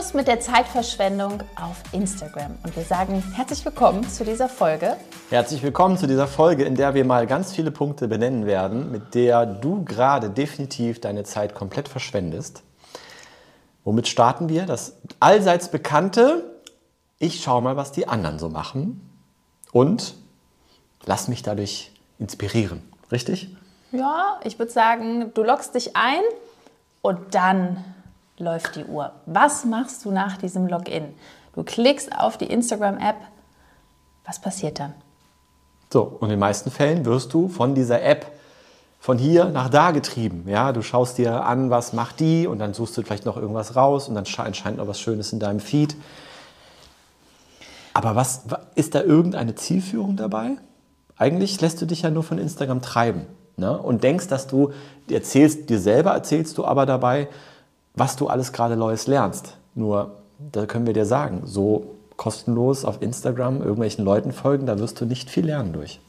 Schluss mit der Zeitverschwendung auf Instagram. Und wir sagen herzlich willkommen zu dieser Folge. Herzlich willkommen zu dieser Folge, in der wir mal ganz viele Punkte benennen werden, mit der du gerade definitiv deine Zeit komplett verschwendest. Womit starten wir? Das allseits bekannte, ich schaue mal, was die anderen so machen und lass mich dadurch inspirieren. Richtig? Ja, ich würde sagen, du loggst dich ein und dann läuft die Uhr. Was machst du nach diesem Login? Du klickst auf die Instagram-App. Was passiert dann? So, und in den meisten Fällen wirst du von dieser App von hier nach da getrieben. Ja, du schaust dir an, was macht die und dann suchst du vielleicht noch irgendwas raus und dann erscheint noch was Schönes in deinem Feed. Aber was ist da irgendeine Zielführung dabei? Eigentlich lässt du dich ja nur von Instagram treiben ne? und denkst, dass du erzählst dir selber erzählst du aber dabei, was du alles gerade Neues lernst. Nur, da können wir dir sagen, so kostenlos auf Instagram irgendwelchen Leuten folgen, da wirst du nicht viel lernen durch.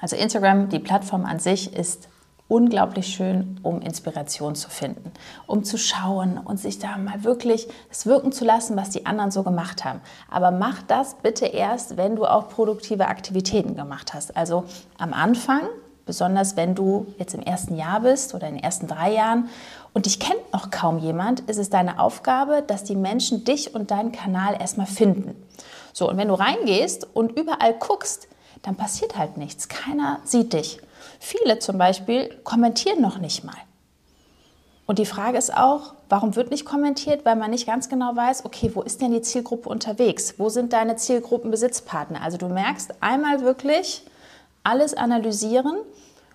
Also Instagram, die Plattform an sich ist unglaublich schön, um Inspiration zu finden, um zu schauen und sich da mal wirklich es wirken zu lassen, was die anderen so gemacht haben. Aber mach das bitte erst, wenn du auch produktive Aktivitäten gemacht hast. Also am Anfang, besonders wenn du jetzt im ersten Jahr bist oder in den ersten drei Jahren und dich kennt noch kaum jemand, ist es deine Aufgabe, dass die Menschen dich und deinen Kanal erstmal finden. So, und wenn du reingehst und überall guckst, dann passiert halt nichts. Keiner sieht dich. Viele zum Beispiel kommentieren noch nicht mal. Und die Frage ist auch, warum wird nicht kommentiert? Weil man nicht ganz genau weiß, okay, wo ist denn die Zielgruppe unterwegs? Wo sind deine Zielgruppenbesitzpartner? Also du merkst einmal wirklich alles analysieren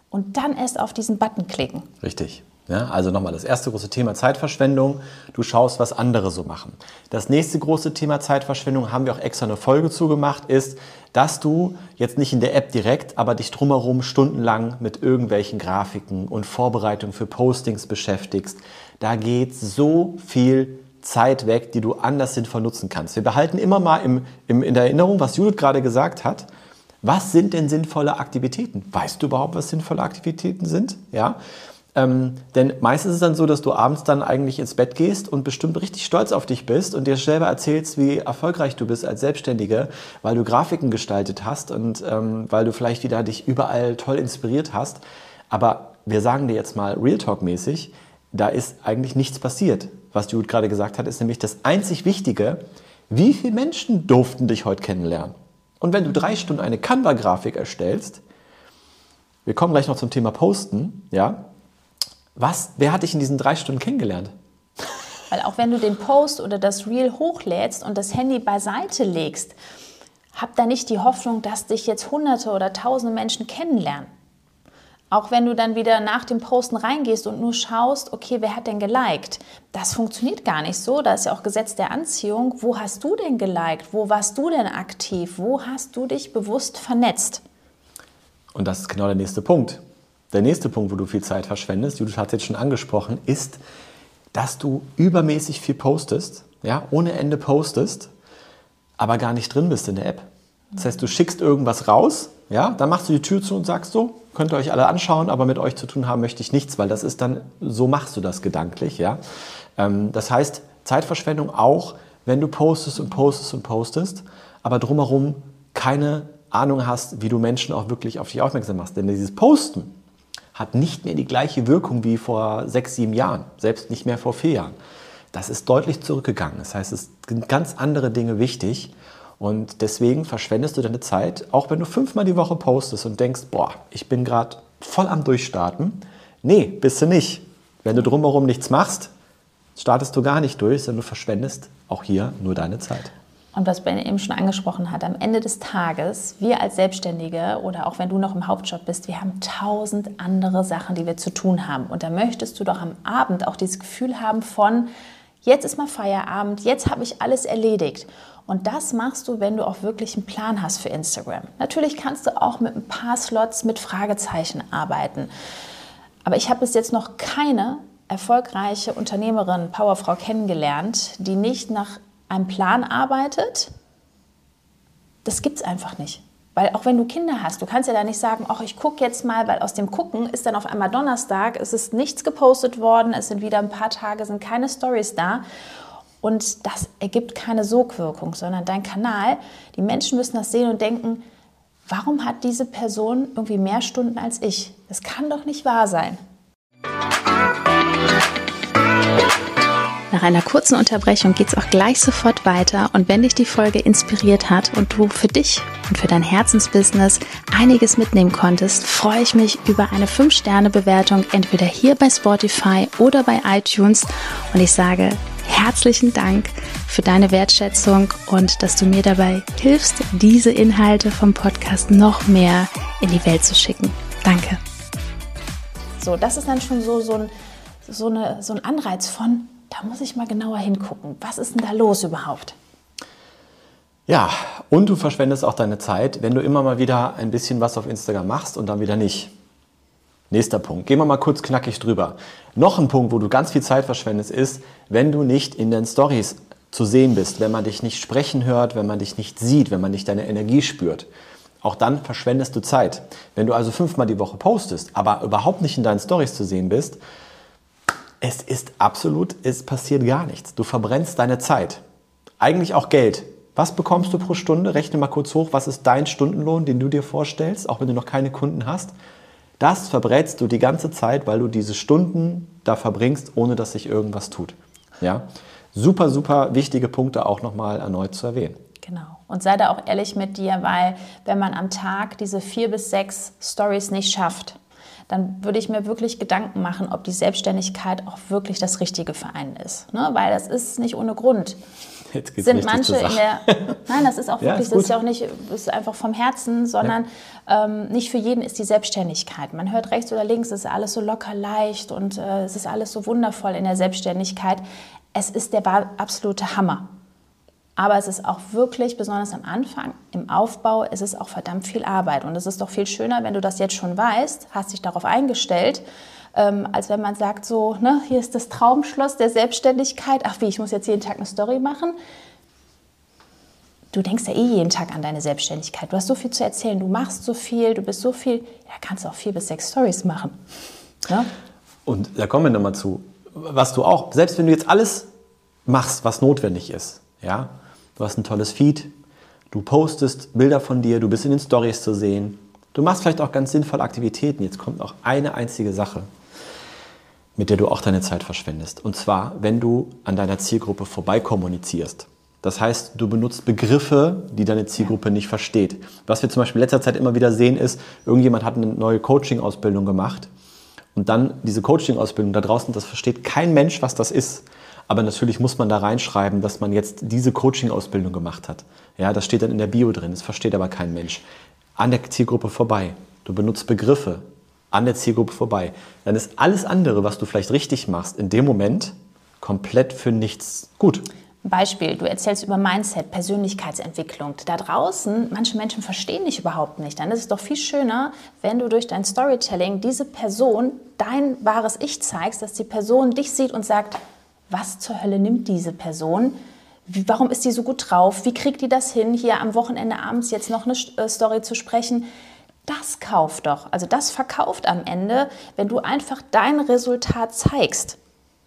und dann erst auf diesen Button klicken. Richtig. Ja, also nochmal das erste große Thema Zeitverschwendung. Du schaust, was andere so machen. Das nächste große Thema Zeitverschwendung, haben wir auch extra eine Folge zugemacht, ist, dass du jetzt nicht in der App direkt, aber dich drumherum stundenlang mit irgendwelchen Grafiken und Vorbereitungen für Postings beschäftigst. Da geht so viel Zeit weg, die du anders sinnvoll nutzen kannst. Wir behalten immer mal im, im, in der Erinnerung, was Judith gerade gesagt hat. Was sind denn sinnvolle Aktivitäten? Weißt du überhaupt, was sinnvolle Aktivitäten sind? Ja. Ähm, denn meistens ist es dann so, dass du abends dann eigentlich ins Bett gehst und bestimmt richtig stolz auf dich bist und dir selber erzählst, wie erfolgreich du bist als Selbstständige, weil du Grafiken gestaltet hast und ähm, weil du vielleicht wieder dich überall toll inspiriert hast. Aber wir sagen dir jetzt mal Real Talk mäßig, da ist eigentlich nichts passiert. Was Jude gerade gesagt hat, ist nämlich das einzig Wichtige, wie viele Menschen durften dich heute kennenlernen? Und wenn du drei Stunden eine Canva-Grafik erstellst, wir kommen gleich noch zum Thema Posten, ja, was, wer hat dich in diesen drei Stunden kennengelernt? Weil auch wenn du den Post oder das Reel hochlädst und das Handy beiseite legst, hab da nicht die Hoffnung, dass dich jetzt hunderte oder tausende Menschen kennenlernen. Auch wenn du dann wieder nach dem Posten reingehst und nur schaust, okay, wer hat denn geliked? Das funktioniert gar nicht so. Da ist ja auch Gesetz der Anziehung. Wo hast du denn geliked? Wo warst du denn aktiv? Wo hast du dich bewusst vernetzt? Und das ist genau der nächste Punkt. Der nächste Punkt, wo du viel Zeit verschwendest, Judith hat es jetzt schon angesprochen, ist, dass du übermäßig viel postest, ja, ohne Ende postest, aber gar nicht drin bist in der App. Das heißt, du schickst irgendwas raus, ja, dann machst du die Tür zu und sagst so, könnt ihr euch alle anschauen, aber mit euch zu tun haben möchte ich nichts, weil das ist dann, so machst du das gedanklich, ja. Ähm, das heißt, Zeitverschwendung auch, wenn du postest und postest und postest, aber drumherum keine Ahnung hast, wie du Menschen auch wirklich auf dich aufmerksam machst. Denn dieses Posten, hat nicht mehr die gleiche Wirkung wie vor sechs, sieben Jahren, selbst nicht mehr vor vier Jahren. Das ist deutlich zurückgegangen. Das heißt, es sind ganz andere Dinge wichtig. Und deswegen verschwendest du deine Zeit, auch wenn du fünfmal die Woche postest und denkst, boah, ich bin gerade voll am Durchstarten. Nee, bist du nicht. Wenn du drumherum nichts machst, startest du gar nicht durch, sondern du verschwendest auch hier nur deine Zeit. Und was Ben eben schon angesprochen hat, am Ende des Tages, wir als Selbstständige oder auch wenn du noch im Hauptjob bist, wir haben tausend andere Sachen, die wir zu tun haben. Und da möchtest du doch am Abend auch dieses Gefühl haben von, Jetzt ist mal Feierabend, jetzt habe ich alles erledigt. Und das machst du, wenn du auch wirklich einen Plan hast für Instagram. Natürlich kannst du auch mit ein paar Slots mit Fragezeichen arbeiten. Aber ich habe bis jetzt noch keine erfolgreiche Unternehmerin, Powerfrau kennengelernt, die nicht nach einem Plan arbeitet. Das gibt es einfach nicht. Weil auch wenn du Kinder hast, du kannst ja da nicht sagen, ach, ich gucke jetzt mal, weil aus dem Gucken ist dann auf einmal Donnerstag, es ist nichts gepostet worden, es sind wieder ein paar Tage, sind keine Stories da. Und das ergibt keine Sogwirkung, sondern dein Kanal, die Menschen müssen das sehen und denken, warum hat diese Person irgendwie mehr Stunden als ich? Das kann doch nicht wahr sein. Nach einer kurzen Unterbrechung geht es auch gleich sofort weiter und wenn dich die Folge inspiriert hat und du für dich und für dein Herzensbusiness einiges mitnehmen konntest, freue ich mich über eine 5-Sterne-Bewertung entweder hier bei Spotify oder bei iTunes und ich sage herzlichen Dank für deine Wertschätzung und dass du mir dabei hilfst, diese Inhalte vom Podcast noch mehr in die Welt zu schicken. Danke. So, das ist dann schon so, so, ein, so, eine, so ein Anreiz von, da muss ich mal genauer hingucken. Was ist denn da los überhaupt? Ja, und du verschwendest auch deine Zeit, wenn du immer mal wieder ein bisschen was auf Instagram machst und dann wieder nicht. Nächster Punkt. Gehen wir mal kurz knackig drüber. Noch ein Punkt, wo du ganz viel Zeit verschwendest, ist, wenn du nicht in den Stories zu sehen bist, wenn man dich nicht sprechen hört, wenn man dich nicht sieht, wenn man nicht deine Energie spürt. Auch dann verschwendest du Zeit. Wenn du also fünfmal die Woche postest, aber überhaupt nicht in deinen Stories zu sehen bist, es ist absolut, es passiert gar nichts. Du verbrennst deine Zeit. Eigentlich auch Geld. Was bekommst du pro Stunde? Rechne mal kurz hoch, was ist dein Stundenlohn, den du dir vorstellst, auch wenn du noch keine Kunden hast. Das verbrätst du die ganze Zeit, weil du diese Stunden da verbringst, ohne dass sich irgendwas tut. Ja? Super, super wichtige Punkte auch nochmal erneut zu erwähnen. Genau. Und sei da auch ehrlich mit dir, weil wenn man am Tag diese vier bis sechs Stories nicht schafft, dann würde ich mir wirklich Gedanken machen, ob die Selbstständigkeit auch wirklich das Richtige für einen ist. Ne? Weil das ist nicht ohne Grund. Jetzt geht's sind manche in der. Nein, das ist auch wirklich, ja, ist das ist ja auch nicht, ist einfach vom Herzen, sondern ja. ähm, nicht für jeden ist die Selbstständigkeit. Man hört rechts oder links, es ist alles so locker leicht und äh, es ist alles so wundervoll in der Selbstständigkeit. Es ist der absolute Hammer. Aber es ist auch wirklich, besonders am Anfang, im Aufbau, es ist auch verdammt viel Arbeit. Und es ist doch viel schöner, wenn du das jetzt schon weißt, hast dich darauf eingestellt, ähm, als wenn man sagt, so, ne, hier ist das Traumschloss der Selbstständigkeit. Ach wie, ich muss jetzt jeden Tag eine Story machen. Du denkst ja eh jeden Tag an deine Selbstständigkeit. Du hast so viel zu erzählen, du machst so viel, du bist so viel, ja, kannst auch vier bis sechs Stories machen. Ne? Und da kommen wir nochmal zu, was du auch, selbst wenn du jetzt alles machst, was notwendig ist, ja, du hast ein tolles Feed, du postest Bilder von dir, du bist in den Stories zu sehen, du machst vielleicht auch ganz sinnvolle Aktivitäten. Jetzt kommt noch eine einzige Sache mit der du auch deine Zeit verschwendest. Und zwar, wenn du an deiner Zielgruppe vorbei kommunizierst. Das heißt, du benutzt Begriffe, die deine Zielgruppe nicht versteht. Was wir zum Beispiel in letzter Zeit immer wieder sehen, ist, irgendjemand hat eine neue Coaching-Ausbildung gemacht und dann diese Coaching-Ausbildung da draußen, das versteht kein Mensch, was das ist. Aber natürlich muss man da reinschreiben, dass man jetzt diese Coaching-Ausbildung gemacht hat. Ja, das steht dann in der Bio drin, das versteht aber kein Mensch. An der Zielgruppe vorbei. Du benutzt Begriffe, an der Zielgruppe vorbei, dann ist alles andere, was du vielleicht richtig machst, in dem Moment komplett für nichts gut. Beispiel, du erzählst über Mindset, Persönlichkeitsentwicklung. Da draußen, manche Menschen verstehen dich überhaupt nicht. Dann ist es doch viel schöner, wenn du durch dein Storytelling diese Person dein wahres Ich zeigst, dass die Person dich sieht und sagt, was zur Hölle nimmt diese Person? Warum ist die so gut drauf? Wie kriegt die das hin, hier am Wochenende abends jetzt noch eine äh, Story zu sprechen? das kauft doch. Also das verkauft am Ende, wenn du einfach dein Resultat zeigst.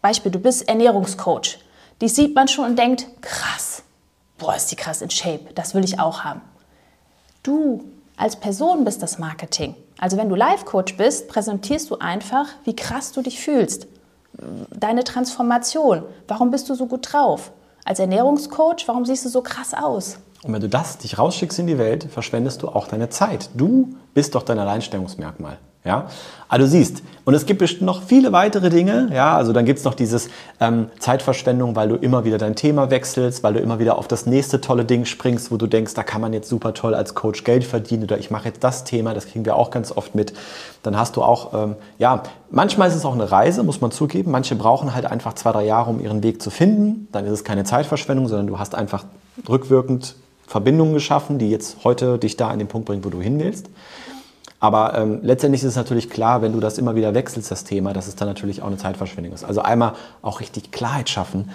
Beispiel, du bist Ernährungscoach. Die sieht man schon und denkt, krass, boah, ist die krass in Shape, das will ich auch haben. Du als Person bist das Marketing. Also wenn du Life-Coach bist, präsentierst du einfach, wie krass du dich fühlst. Deine Transformation. Warum bist du so gut drauf? Als Ernährungscoach, warum siehst du so krass aus? Und wenn du das dich rausschickst in die Welt, verschwendest du auch deine Zeit. Du bist doch dein Alleinstellungsmerkmal. Ja, also siehst, und es gibt bestimmt noch viele weitere Dinge. Ja, also dann gibt es noch dieses ähm, Zeitverschwendung, weil du immer wieder dein Thema wechselst, weil du immer wieder auf das nächste tolle Ding springst, wo du denkst, da kann man jetzt super toll als Coach Geld verdienen oder ich mache jetzt das Thema, das kriegen wir auch ganz oft mit. Dann hast du auch, ähm, ja, manchmal ist es auch eine Reise, muss man zugeben. Manche brauchen halt einfach zwei, drei Jahre, um ihren Weg zu finden. Dann ist es keine Zeitverschwendung, sondern du hast einfach rückwirkend Verbindungen geschaffen, die jetzt heute dich da an den Punkt bringen, wo du hin willst. Aber ähm, letztendlich ist es natürlich klar, wenn du das immer wieder wechselst, das Thema, dass es dann natürlich auch eine Zeitverschwendung ist. Also einmal auch richtig Klarheit schaffen.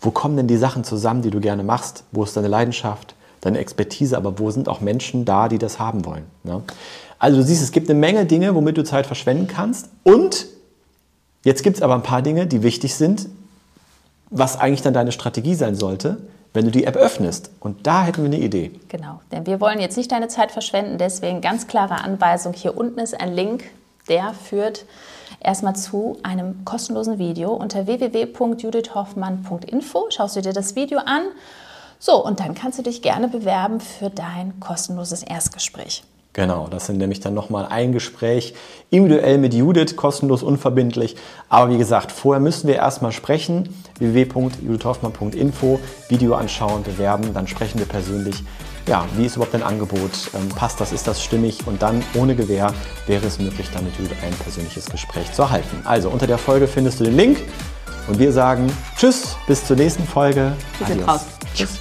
Wo kommen denn die Sachen zusammen, die du gerne machst? Wo ist deine Leidenschaft, deine Expertise? Aber wo sind auch Menschen da, die das haben wollen? Ne? Also du siehst, es gibt eine Menge Dinge, womit du Zeit verschwenden kannst. Und jetzt gibt es aber ein paar Dinge, die wichtig sind, was eigentlich dann deine Strategie sein sollte wenn du die App öffnest. Und da hätten wir eine Idee. Genau, denn wir wollen jetzt nicht deine Zeit verschwenden, deswegen ganz klare Anweisung. Hier unten ist ein Link, der führt erstmal zu einem kostenlosen Video unter www.judithhoffmann.info. Schaust du dir das Video an. So, und dann kannst du dich gerne bewerben für dein kostenloses Erstgespräch. Genau, das sind nämlich dann nochmal ein Gespräch individuell mit Judith, kostenlos, unverbindlich. Aber wie gesagt, vorher müssen wir erstmal sprechen. www.judithhoffmann.info, Video anschauen, bewerben, dann sprechen wir persönlich. Ja, wie ist überhaupt dein Angebot? Ähm, passt das? Ist das stimmig? Und dann ohne Gewähr wäre es möglich, dann mit Judith ein persönliches Gespräch zu erhalten. Also unter der Folge findest du den Link und wir sagen Tschüss, bis zur nächsten Folge. Sind raus. Tschüss.